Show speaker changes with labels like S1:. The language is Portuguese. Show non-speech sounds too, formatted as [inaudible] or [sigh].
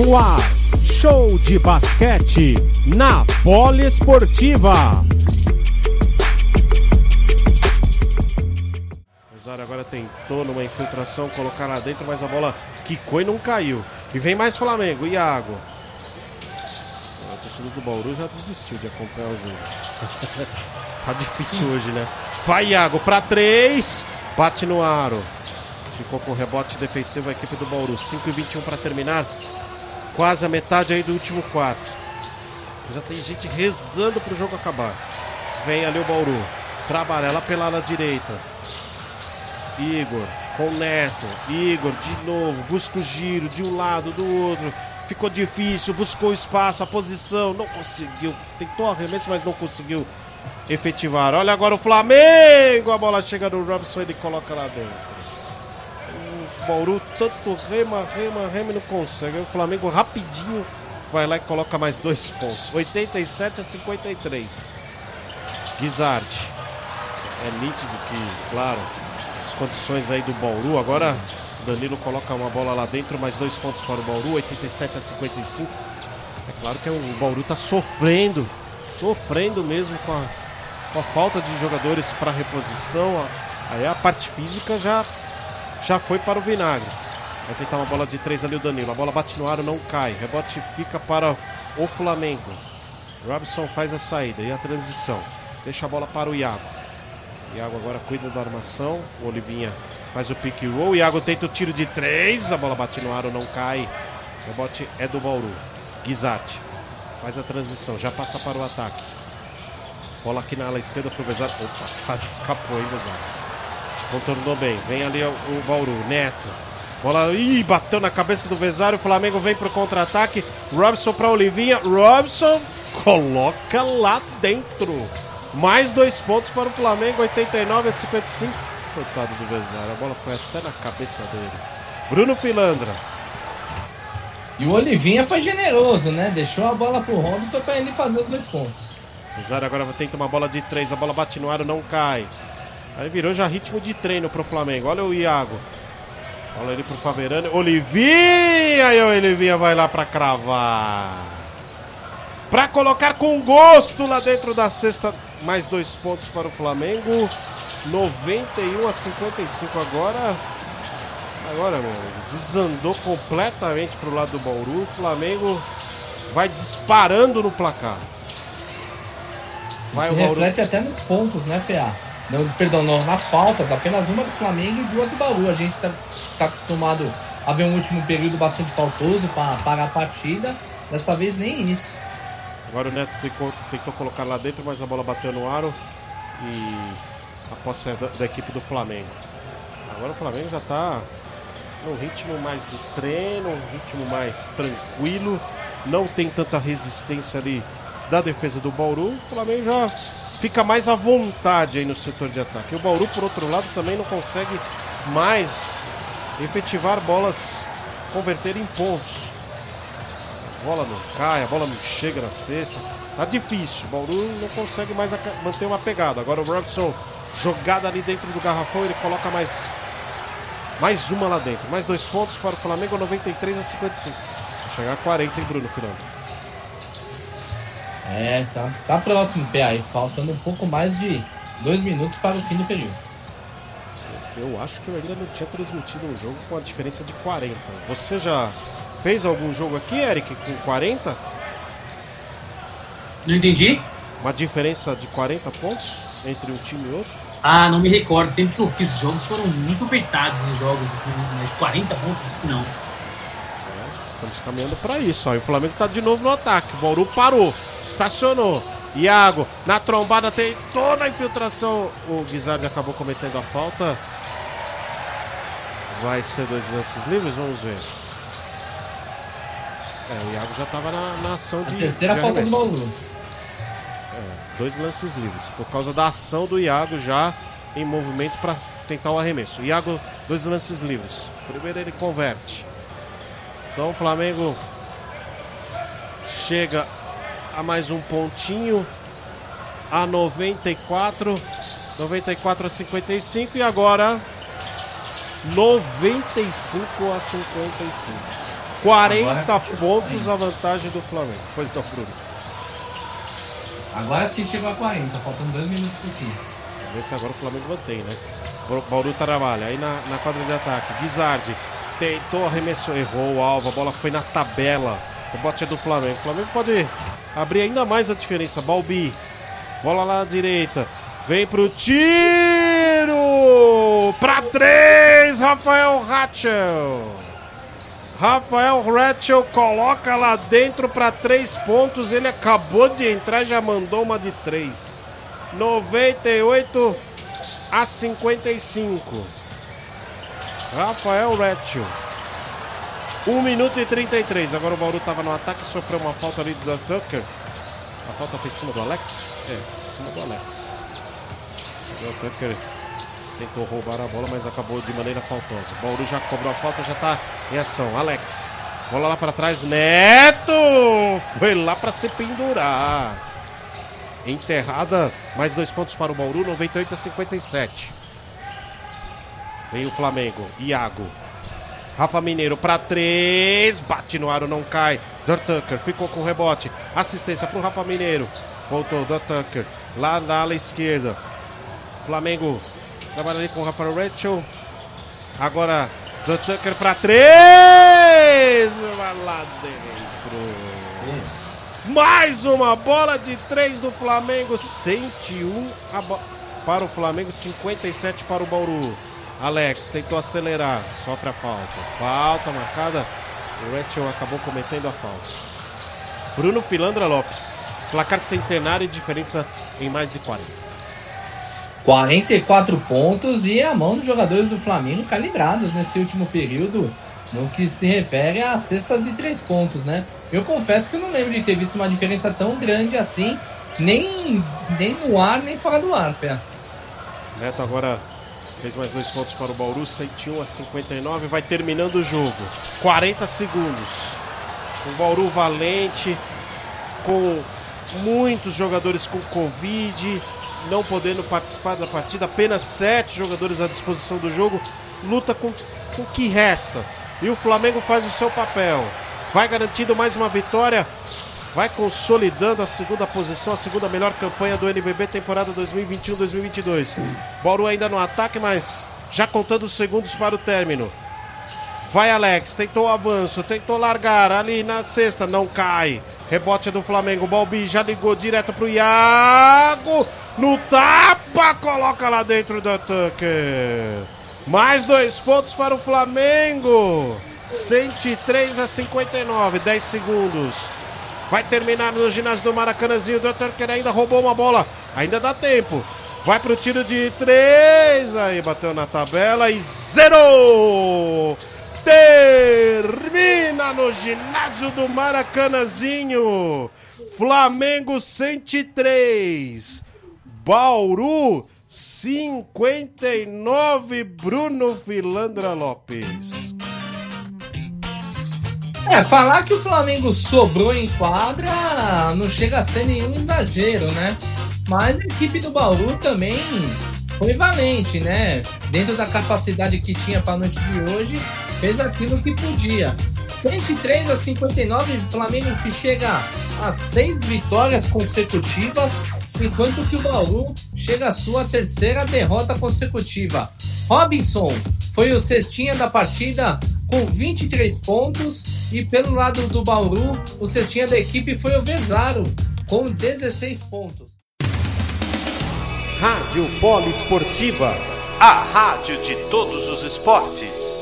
S1: No ar, show de basquete na Poliesportiva.
S2: Rosário agora tentou numa infiltração colocar lá dentro, mas a bola quicou e não caiu. E vem mais Flamengo, Iago. O torcedor do Bauru já desistiu de acompanhar o jogo. [laughs] tá difícil hoje, né? Vai, Iago, pra três. Bate no aro. Ficou com rebote defensivo a equipe do Bauru. 5 e 21 para terminar. Quase a metade aí do último quarto. Já tem gente rezando pro jogo acabar. Vem ali o Bauru. Trabalha lá pela ala direita. Igor com o Neto. Igor de novo. Busca o giro de um lado, do outro. Ficou difícil. Buscou espaço, a posição. Não conseguiu. Tentou arremesso, mas não conseguiu efetivar. Olha agora o Flamengo. A bola chega no Robson. Ele coloca lá dentro. Bauru tanto rema, rema, rema e não consegue. O Flamengo rapidinho vai lá e coloca mais dois pontos. 87 a 53. Guizardi. É nítido que, claro, as condições aí do Bauru. Agora Danilo coloca uma bola lá dentro, mais dois pontos para o Bauru, 87 a 55. É claro que o Bauru está sofrendo, sofrendo mesmo com a, com a falta de jogadores para reposição. Aí a parte física já, já foi para o vinagre. Vai tentar uma bola de três ali o Danilo. A bola bate no aro, não cai. Rebote fica para o Flamengo. Robson faz a saída e a transição. Deixa a bola para o Iago. Iago agora cuida da armação. O Olivinha faz o pick roll. Iago tenta o tiro de três. A bola bate no aro, não cai. O rebote é do Bauru. Guizati faz a transição. Já passa para o ataque. Bola aqui na ala esquerda pro Vezar. Opa, [laughs] quase escapou, hein, Vezar. Contornou bem. Vem ali o, o Bauru. Neto. Bola. Ih, bateu na cabeça do Vesário. O Flamengo vem pro contra-ataque. Robson para Olivinha. Robson coloca lá dentro. Mais dois pontos para o Flamengo. 89 a 55. Coitado do Vesário. A bola foi até na cabeça dele. Bruno Filandra.
S3: E o Olivinha foi generoso, né? Deixou a bola pro Robson para ele fazer os dois pontos.
S2: Vesário agora tenta uma bola de três. A bola bate no aro, não cai. Aí virou já ritmo de treino pro Flamengo. Olha o Iago. Olha ele pro Faverani. Olivinha! E o Olivinha vai lá pra cravar. Pra colocar com gosto lá dentro da cesta. Mais dois pontos para o Flamengo. 91 a 55 agora. Agora, meu, desandou completamente pro lado do Bauru. O Flamengo vai disparando no placar.
S3: Vai Se o Bauru. reflete até nos pontos, né, PA? Não, perdão, não, nas faltas, apenas uma do Flamengo e duas do Bauru. A gente tá, tá acostumado a ver um último período bastante faltoso para parar a partida. Dessa vez nem isso.
S2: Agora o Neto tentou, tentou colocar lá dentro, mas a bola bateu no aro e a posse é da, da equipe do Flamengo. Agora o Flamengo já está num ritmo mais de treino, um ritmo mais tranquilo, não tem tanta resistência ali da defesa do Bauru. O Flamengo já fica mais à vontade aí no setor de ataque. O Bauru, por outro lado, também não consegue mais efetivar bolas, converter em pontos. A bola não cai, a bola não chega na cesta. Tá difícil. O Bauru não consegue mais manter uma pegada. Agora o Robson jogada ali dentro do garrafão, ele coloca mais mais uma lá dentro. Mais dois pontos para o Flamengo, 93 a 55. Vai chegar a 40, hein, Bruno, final.
S3: É, tá, tá próximo, PA. Faltando um pouco mais de dois minutos para o fim do período.
S2: Eu acho que eu ainda não tinha transmitido um jogo com a diferença de 40. Você já fez algum jogo aqui, Eric, com 40?
S4: Não entendi.
S2: Uma diferença de 40 pontos entre um time e outro?
S4: Ah, não me recordo. Sempre que eu fiz jogos foram muito apertados os jogos, assim, mas 40 pontos, acho que não.
S2: Estamos caminhando para isso. Ó. E o Flamengo está de novo no ataque. O Bauru parou, estacionou. Iago, na trombada, tentou na infiltração. O Guizardi acabou cometendo a falta. Vai ser dois lances livres? Vamos ver. É, o Iago já estava na, na, ação de. A
S3: terceira
S2: de
S3: falta do Bauru.
S2: É, dois lances livres. Por causa da ação do Iago já em movimento para tentar o arremesso. Iago, dois lances livres. Primeiro ele converte. Então o Flamengo chega a mais um pontinho a 94, 94 a 55 e agora 95 a 55. 40
S3: Agora-
S2: pontos a vantagem do Flamengo. Pois não, Bruno.
S3: Agora sim chegou a 40, faltando 2 minutos por fim.
S2: Vamos ver se agora o Flamengo mantém, né? Bauru trabalha. Aí na, na quadra de ataque. Guizardi tentou, arremessou, errou o alvo. A bola foi na tabela. O bote é do Flamengo. O Flamengo pode abrir ainda mais a diferença. Balbi. Bola lá na direita. Vem pro tiro! Pra três, Rafael Ratchel. Rafael Ratchel coloca lá dentro para três pontos. Ele acabou de entrar já mandou uma de três. 98 a 55. Rafael Ratchel. 1 minuto e 33. Agora o Bauru estava no ataque, sofreu uma falta ali do Tucker. A falta foi em cima do Alex? É, em cima do Alex. O Tucker tentou roubar a bola, mas acabou de maneira faltosa. O Bauru já cobrou a falta, já tá em ação. Alex, bola lá para trás. Neto! Foi lá para se pendurar. Enterrada, mais dois pontos para o Bauru, 98 a 57. Vem o Flamengo, Iago. Rafa Mineiro para três, bate no aro, não cai. Dor Tucker ficou com o rebote. Assistência para o Rafa Mineiro. Voltou Dor Tucker lá na ala esquerda. Flamengo trabalha ali com o Rafael Rachel. Agora Dor Tucker para três. Vai lá dentro. Mais uma bola de três do Flamengo. 101 a bo- para o Flamengo, 57 para o Bauru. Alex tentou acelerar, sofre a falta. Falta marcada. O Rachel acabou cometendo a falta. Bruno Filandra Lopes. Placar centenário e diferença em mais de 40.
S3: 44 pontos e a mão dos jogadores do Flamengo calibrados nesse último período no que se refere a cestas de três pontos, né? Eu confesso que eu não lembro de ter visto uma diferença tão grande assim, nem, nem no ar, nem fora do ar, Pé.
S2: Neto agora fez mais dois pontos para o Bauru, 101 a 59. Vai terminando o jogo. 40 segundos. O Bauru valente, com muitos jogadores com Covid, não podendo participar da partida. Apenas sete jogadores à disposição do jogo. Luta com, com o que resta. E o Flamengo faz o seu papel. Vai garantindo mais uma vitória. Vai consolidando a segunda posição, a segunda melhor campanha do NBB temporada 2021-2022. Bauru ainda no ataque, mas já contando os segundos para o término. Vai Alex, tentou o avanço, tentou largar ali na sexta, não cai. Rebote do Flamengo, Balbi já ligou direto pro Iago. No tapa, coloca lá dentro do Tucker. Mais dois pontos para o Flamengo. 103 a 59, 10 segundos. Vai terminar no ginásio do Maracanãzinho. O Tucker ainda roubou uma bola. Ainda dá tempo. Vai pro tiro de três. Aí bateu na tabela e zerou. Termina no ginásio do Maracanãzinho. Flamengo 103. Bauru 59. Bruno Filandra Lopes.
S3: É, falar que o Flamengo sobrou em quadra não chega a ser nenhum exagero, né? Mas a equipe do Bauru também foi valente, né? Dentro da capacidade que tinha para a noite de hoje, fez aquilo que podia. 103 a 59, Flamengo que chega a seis vitórias consecutivas, enquanto que o Bauru chega à sua terceira derrota consecutiva. Robinson foi o cestinha da partida com 23 pontos e pelo lado do Bauru, o cestinha da equipe foi o Vezaro com 16 pontos.
S1: Rádio Poliesportiva, a rádio de todos os esportes.